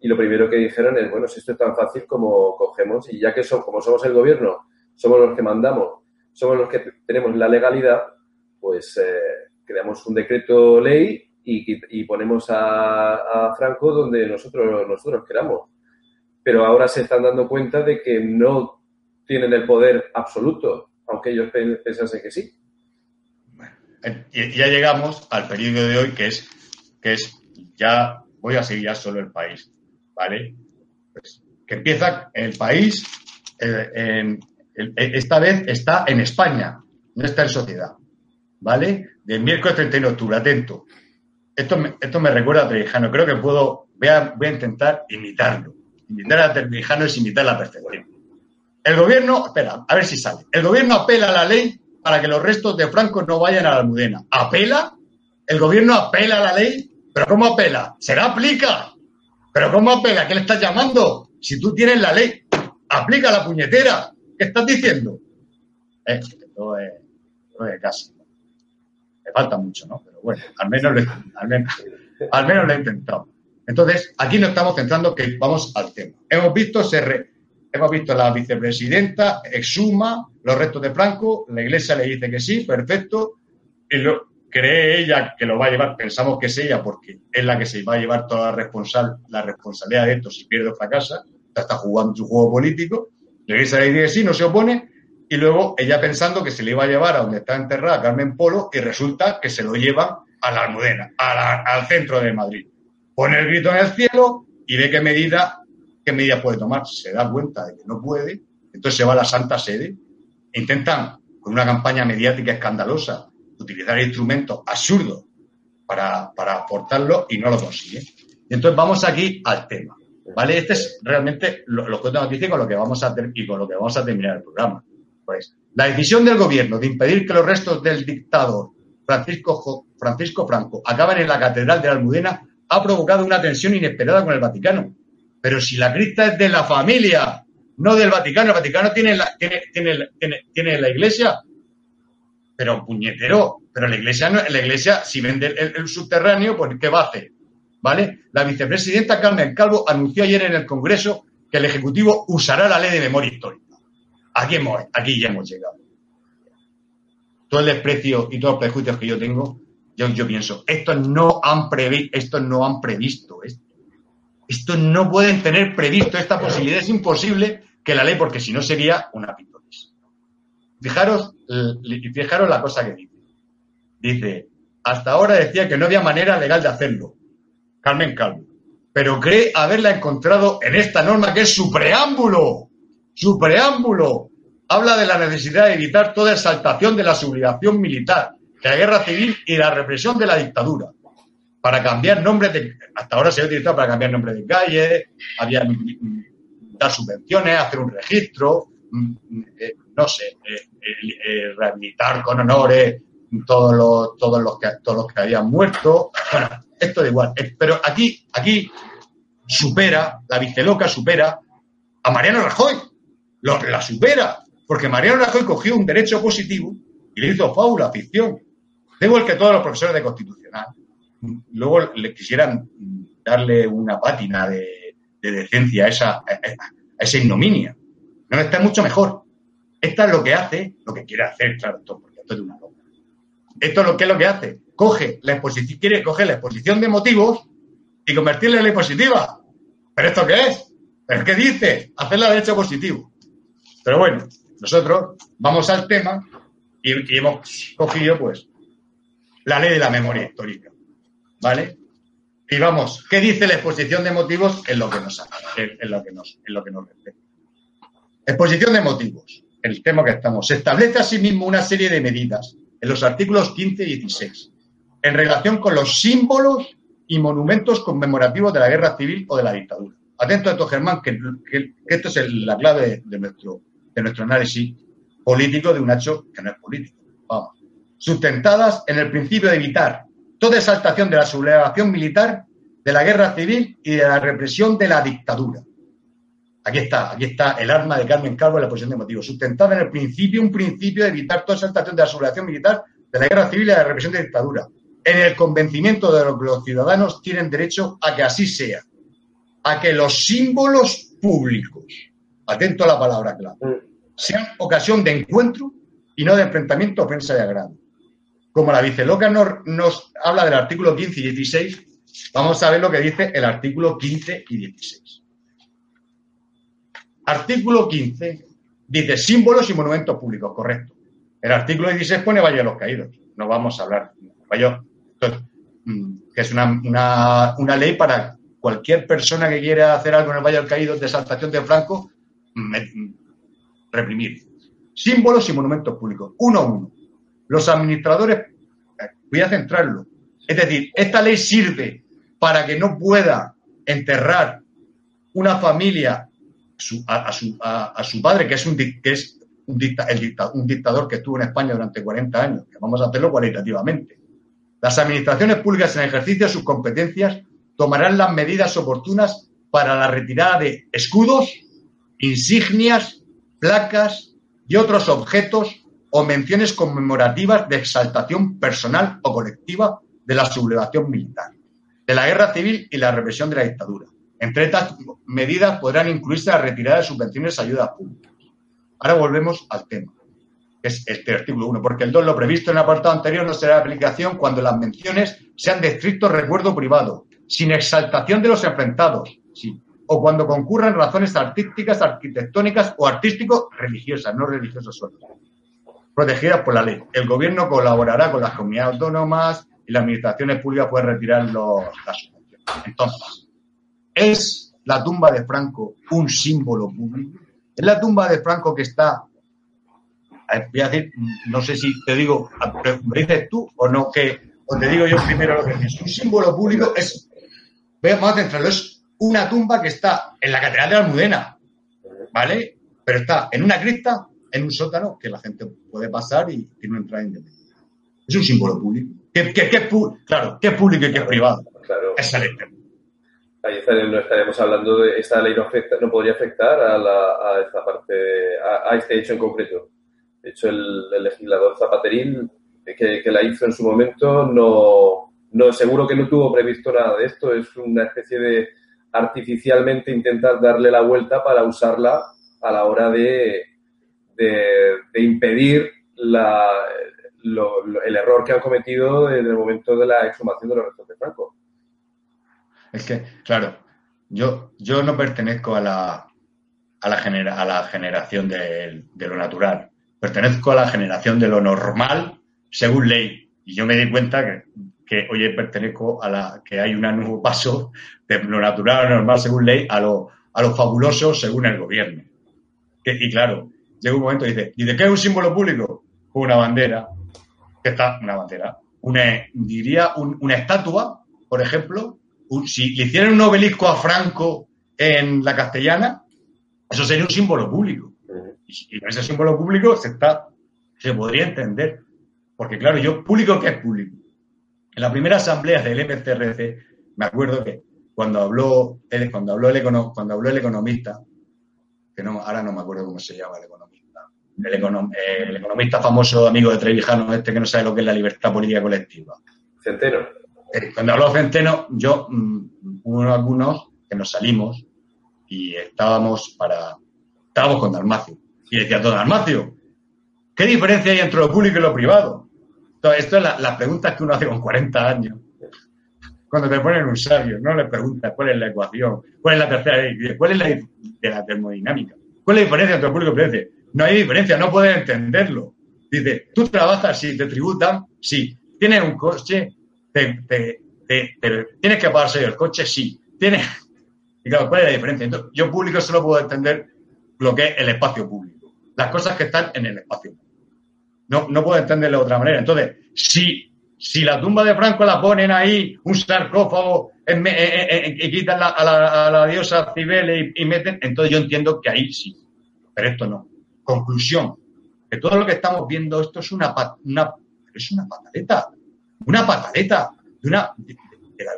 Y lo primero que dijeron es, bueno, si esto es tan fácil como cogemos, y ya que somos, como somos el gobierno, somos los que mandamos, somos los que tenemos la legalidad, pues eh, creamos un decreto ley y, ponemos a, Franco donde nosotros, nosotros queramos. Pero ahora se están dando cuenta de que no tienen el poder absoluto, aunque ellos pensasen que sí y ya llegamos al periodo de hoy que es, que es ya, voy a seguir ya solo el país, ¿vale? Pues, que empieza el país, eh, esta vez está en España, no está en sociedad, ¿vale? Del miércoles 31 de octubre, atento. Esto me, esto me recuerda a Trevijano, creo que puedo, voy a, voy a intentar imitarlo. Imitar a Trevijano es imitar la perfección. El gobierno, espera, a ver si sale. El gobierno apela a la ley para que los restos de Franco no vayan a la Almudena. ¿Apela? ¿El gobierno apela a la ley? ¿Pero cómo apela? ¿Será aplica? ¿Pero cómo apela? ¿Qué le estás llamando? Si tú tienes la ley, aplica la puñetera. ¿Qué estás diciendo? Eh, esto es, casi. Me falta mucho, ¿no? Pero bueno, al menos, al menos, al menos lo he intentado. Entonces, aquí nos estamos centrando que vamos al tema. Hemos visto, se, Hemos visto a la vicepresidenta exhuma los restos de Franco, la iglesia le dice que sí, perfecto, y, cree ella que lo va a llevar, pensamos que es ella porque es la que se va a llevar toda la, la responsabilidad de esto si pierde o fracasa, está jugando su juego político, la iglesia le dice sí, no se opone, y luego ella pensando que se le iba a llevar a donde está enterrada Carmen Polo y resulta que se lo lleva a la Almudena, al centro de Madrid. Pone el grito en el cielo y ve qué medida, qué medida puede tomar. Se da cuenta de que no puede, entonces se va a la Santa Sede. E intentan, con una campaña mediática escandalosa, utilizar instrumentos absurdos para, para aportarlo y no lo consigue. Y entonces vamos aquí al tema. ¿Vale? Este es realmente lo, lo que tengo con lo que vamos a y con lo que vamos a terminar el programa. Pues la decisión del gobierno de impedir que los restos del dictador Francisco, Francisco Franco acaben en la Catedral de la Almudena ha provocado una tensión inesperada con el Vaticano. Pero si la crista es de la familia, no del Vaticano, el Vaticano tiene la, tiene, tiene, tiene, la iglesia, pero puñetero, pero la iglesia, la iglesia si vende el, subterráneo, pues ¿qué va a hacer? ¿Vale? La vicepresidenta Carmen Calvo anunció ayer en el Congreso que el Ejecutivo usará la ley de memoria histórica. Aquí, hemos, aquí ya hemos llegado todo el desprecio y todos los prejuicios que yo tengo, yo, pienso, estos no han previsto, estos no han previsto esto. Estos no pueden tener previsto esta posibilidad. Es imposible que la ley, porque si no sería una pitonis. Fijaros, fijaros la cosa que dice. Dice, hasta ahora decía que no había manera legal de hacerlo. Carmen Calvo. Pero cree haberla encontrado en esta norma que es su preámbulo. Su preámbulo habla de la necesidad de evitar toda exaltación de la sublevación militar, la guerra civil y la represión de la dictadura. Para cambiar nombres de. Hasta ahora se ha utilizado para cambiar nombres de calles, había dar subvenciones, hacer un registro, mm, eh, no sé, eh, eh, rehabilitar con honores todos los, todos los que todos los que habían muerto. Bueno, esto da igual. Pero aquí, aquí supera, la viceloca supera a Mariano Rajoy. Lo, la supera. Porque Mariano Rajoy cogió un derecho positivo y le hizo faula, ficción. Tengo el que todos los profesores de constitucional luego le quisieran darle una pátina de, decencia a esa, esa ignominia. No, está mucho mejor. Esta es lo que hace, lo que quiere hacer, claro, esto, porque esto es una loca. Esto es lo que es lo que hace. Coge la exposición, quiere coger la exposición de motivos y convertirla en ley positiva. ¿Pero esto qué es? ¿Pero qué dice? Hacer la derecho positivo. Pero bueno, nosotros vamos al tema y, hemos cogido, pues, la ley de la memoria histórica. ¿Vale? Y vamos, ¿qué dice la exposición de motivos en lo que nos, en, lo que nos, en lo que nos respecta? Exposición de motivos, el tema que estamos. Se establece asimismo una serie de medidas en los artículos 15 y 16 en relación con los símbolos y monumentos conmemorativos de la guerra civil o de la dictadura. Atento a esto, Germán, que, esto es la clave de nuestro, de nuestro análisis político de un hecho que no es político. Sustentadas en el principio de evitar toda exaltación de la sublevación militar, de la guerra civil y de la represión de la dictadura. Aquí está, aquí está el arma de Carmen Calvo en la posición de motivo. Sustentada en el principio, un principio de evitar toda exaltación de la sublevación militar, de la guerra civil y de la represión de la dictadura. En el convencimiento de que los ciudadanos tienen derecho a que así sea. A que los símbolos públicos, atento a la palabra clave, mm sean ocasión de encuentro y no de enfrentamiento, ofensa y agrado. Como la viceloca nos, nos habla del artículo 15 y 16, vamos a ver lo que dice el artículo 15 y 16. Artículo 15 dice símbolos y monumentos públicos, correcto. El artículo 16 pone Valle de los Caídos. No vamos a hablar. Mm, que es una, una, ley para cualquier persona que quiera hacer algo en el Valle de los Caídos de exaltación de Franco, reprimir. Símbolos y monumentos públicos, uno a uno. Los administradores, voy a centrarlo, es decir, esta ley sirve para que no pueda enterrar una familia a, su, padre, que es, un, que es un, un dictador que estuvo en España durante 40 años, que vamos a hacerlo cualitativamente. Las administraciones públicas en ejercicio de sus competencias tomarán las medidas oportunas para la retirada de escudos, insignias, placas y otros objetos o menciones conmemorativas de exaltación personal o colectiva de la sublevación militar, de la guerra civil y la represión de la dictadura. Entre estas medidas podrán incluirse la retirada de subvenciones y ayudas públicas. Ahora volvemos al tema. es este artículo 1, porque el 2, lo previsto en el apartado anterior no será de aplicación cuando las menciones sean de estricto recuerdo privado, sin exaltación de los enfrentados, sí, o cuando concurran razones artísticas, arquitectónicas o artístico-religiosas, no religiosas solo, protegidas por la ley. El gobierno colaborará con las comunidades autónomas y las administraciones públicas pueden retirar los, las. Entonces, ¿es la tumba de Franco un símbolo público? ¿Es la tumba de Franco que está voy a decir, no sé si te digo, ¿me dices tú o no? Que, o te digo yo primero lo que es. Un símbolo público es, vamos a centrarlo, es una tumba que está en la Catedral de Almudena, ¿vale? Pero está en una cripta, en un sótano, que la gente puede pasar y tiene una entrada independiente. Es un símbolo público. ¿Qué, qué, qué claro, ¿qué es público y qué es privado? Claro. Es el Ahí estaremos hablando de esta ley no, afecta, no podría afectar a, la, a esta parte, a, a este hecho en concreto. De hecho, el, legislador Zapaterín, que, la hizo en su momento, no, no, seguro que no tuvo previsto nada de esto. Es una especie de artificialmente intentar darle la vuelta para usarla a la hora de, de, impedir la, el error que han cometido en el momento de la exhumación de los restos de Franco. Es que, claro, yo, yo no pertenezco a la, a la, genera, a la generación de, de, lo natural pertenezco a la generación de lo normal según ley. Y yo me di cuenta que, que oye, pertenezco a la que hay un nuevo paso de lo natural a lo normal según ley a lo, a lo fabuloso según el gobierno. y claro, llega un momento y dice, ¿y de qué es un símbolo público? Una bandera, que está, una bandera, una, diría una estatua, por ejemplo, si le hicieran un obelisco a Franco en la castellana, eso sería un símbolo público. Y, ese símbolo público se, está, se podría entender. Porque, claro, yo, ¿público qué es público? En la primera asamblea del MCRC, me acuerdo que cuando habló, cuando habló, el, cuando habló el economista, que no, ahora no me acuerdo cómo se llama el economista, el, eh, economista famoso amigo de Trevijano, este que no sabe lo que es la libertad política colectiva. Centeno. Eh, cuando habló Centeno, yo, mm, hubo algunos que nos salimos y estábamos para, estábamos con Dalmacio. Y decía Don Almacio, ¿qué diferencia hay entre lo público y lo privado? Entonces, esto es la, las preguntas que uno hace con 40 años. Cuando te ponen un sabio, no le preguntas cuál es la ecuación, cuál es la tercera ley, cuál es la de la termodinámica, cuál es la diferencia entre público y lo privado. No hay diferencia, no puedes entenderlo. Dice, tú trabajas, sí, te tributan, sí. Tienes un coche, te, tienes que pagarse el coche, sí. Tienes... ¿cuál es la diferencia? Entonces, yo público solo puedo entender lo que es el espacio público las cosas que están en el espacio. No, no puedo entenderlo de otra manera. Entonces, si, si la tumba de Franco la ponen ahí, un sarcófago, y quitan a, la, diosa Cibele y, meten, entonces yo entiendo que ahí sí. Pero esto no. Conclusión, que todo lo que estamos viendo, esto es una, una es una pataleta, una pataleta de una de, la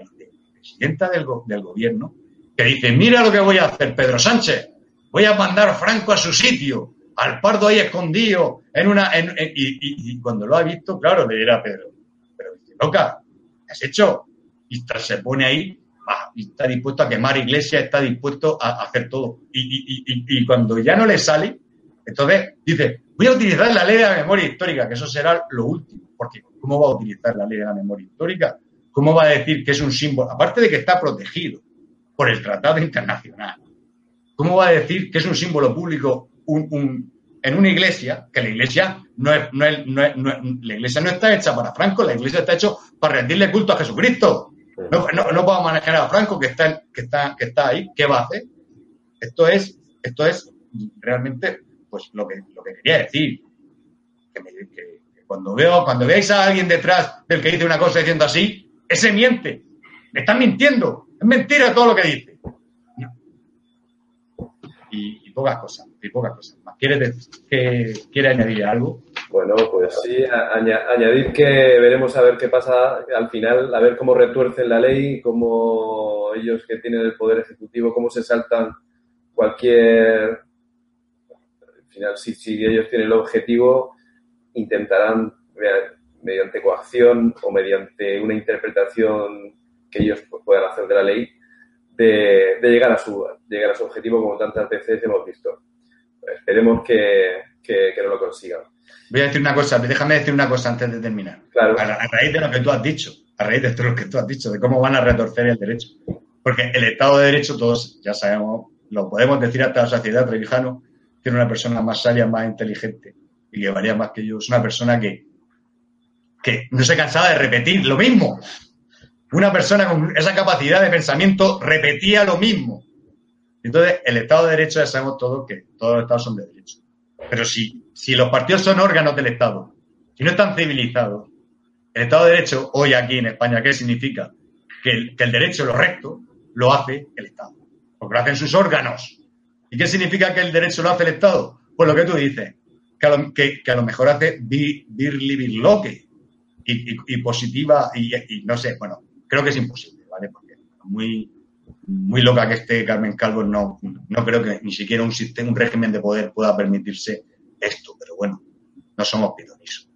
presidenta del, del gobierno que dice, mira lo que voy a hacer, Pedro Sánchez, voy a mandar Franco a su sitio, al pardo ahí escondido en una. y, cuando lo ha visto, claro, le dirá Pedro, loca, ¿qué has hecho? Y se pone ahí y está dispuesto a quemar iglesias, está dispuesto a, hacer todo. Y, cuando ya no le sale, entonces dice, voy a utilizar la ley de la memoria histórica, que eso será lo último, porque ¿cómo va a utilizar la ley de la memoria histórica? ¿Cómo va a decir que es un símbolo? Aparte de que está protegido por el Tratado Internacional, ¿cómo va a decir que es un símbolo público en una iglesia, que la iglesia no es, no, es, no, es, la iglesia no está hecha para Franco, la iglesia está hecha para rendirle culto a Jesucristo. No, no, no podemos manejar a Franco que está, que está, que está ahí, ¿qué va a hacer? Esto es, esto es realmente pues lo que, lo que quería decir. Que, cuando veo, cuando veáis a alguien detrás del que dice una cosa diciendo así, ese miente. Me están mintiendo. Es mentira todo lo que dice y, pocas cosas, pocas cosas más. ¿Quiere, añadir algo? Bueno, pues sí, añadir que veremos a ver qué pasa al final, a ver cómo retuercen la ley, cómo ellos que tienen el poder ejecutivo, cómo se saltan cualquier... Al final, si, si ellos tienen el objetivo, intentarán, mediante coacción o mediante una interpretación que ellos puedan hacer de la ley, de, llegar, a su, llegar a su objetivo como tantas veces hemos visto. Esperemos que, no lo consigan. voy a decir una cosa, déjame decir una cosa antes de terminar. Claro. A, a raíz de lo que tú has dicho, a raíz de todo lo que tú has dicho, de cómo van a retorcer el derecho. Porque el Estado de Derecho, todos ya sabemos, lo podemos decir hasta la sociedad trevijano, tiene una persona más sabia, más inteligente y que varía más que yo. Es una persona que, que no se cansaba de repetir lo mismo. Una persona con esa capacidad de pensamiento repetía lo mismo. Entonces, el Estado de Derecho ya sabemos todos que todos los Estados son de derecho. Pero si, si los partidos son órganos del Estado, si no están civilizados, el Estado de Derecho, hoy aquí en España, ¿qué significa? Que el, que el derecho, lo recto, lo hace el Estado. Porque lo hacen sus órganos. ¿Y qué significa que el derecho lo hace el Estado? Pues lo que tú dices, que a lo, que, a lo mejor hace vir, virli virloque y, y, positiva y, y, no sé, bueno, creo que es imposible, ¿vale? Porque muy, muy loca que esté Carmen Calvo, no, no creo que ni siquiera un sistema, un régimen de poder pueda permitirse esto, pero bueno, no somos pitonisos.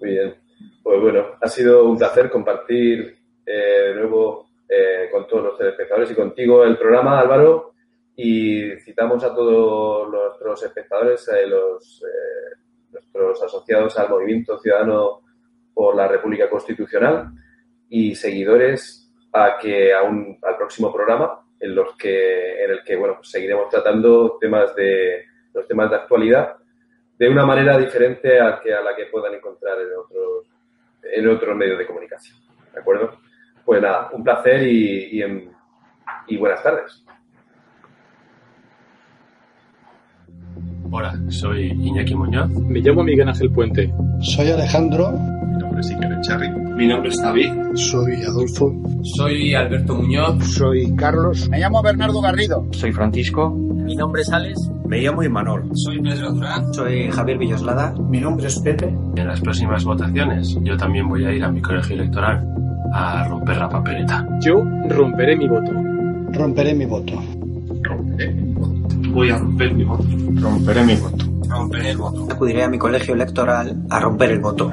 Muy bien. Pues bueno, ha sido un placer compartir eh, de nuevo eh, con todos los telespectadores y contigo el programa, Álvaro. Y citamos a todos nuestros espectadores, eh, los, nuestros asociados al Movimiento Ciudadano por la República Constitucional y seguidores a que a un, al próximo programa en los que en el que bueno pues seguiremos tratando temas de los temas de actualidad de una manera diferente a que a la que puedan encontrar en otros en otros medios de comunicación de acuerdo pues nada un placer y, y, en, y buenas tardes Hola, soy Iñaki Muñoz. Me llamo Miguel Ángel Puente. Soy Alejandro. Mi nombre es Iker Echarri. Mi nombre es David. Soy Adolfo. Soy Alberto Muñoz. Soy Carlos. Me llamo Bernardo Garrido. Soy Francisco. Mi nombre es Alex. Me llamo Imanol. Soy Pedro Durán. Soy Javier Villoslada. Mi nombre es Pepe. En las próximas votaciones yo también voy a ir a mi colegio electoral a romper la papeleta. Yo romperé mi voto. Romperé mi voto. Voy a romper mi voto. Romperé mi voto. Romperé el voto. Acudiré a mi colegio electoral a romper el voto.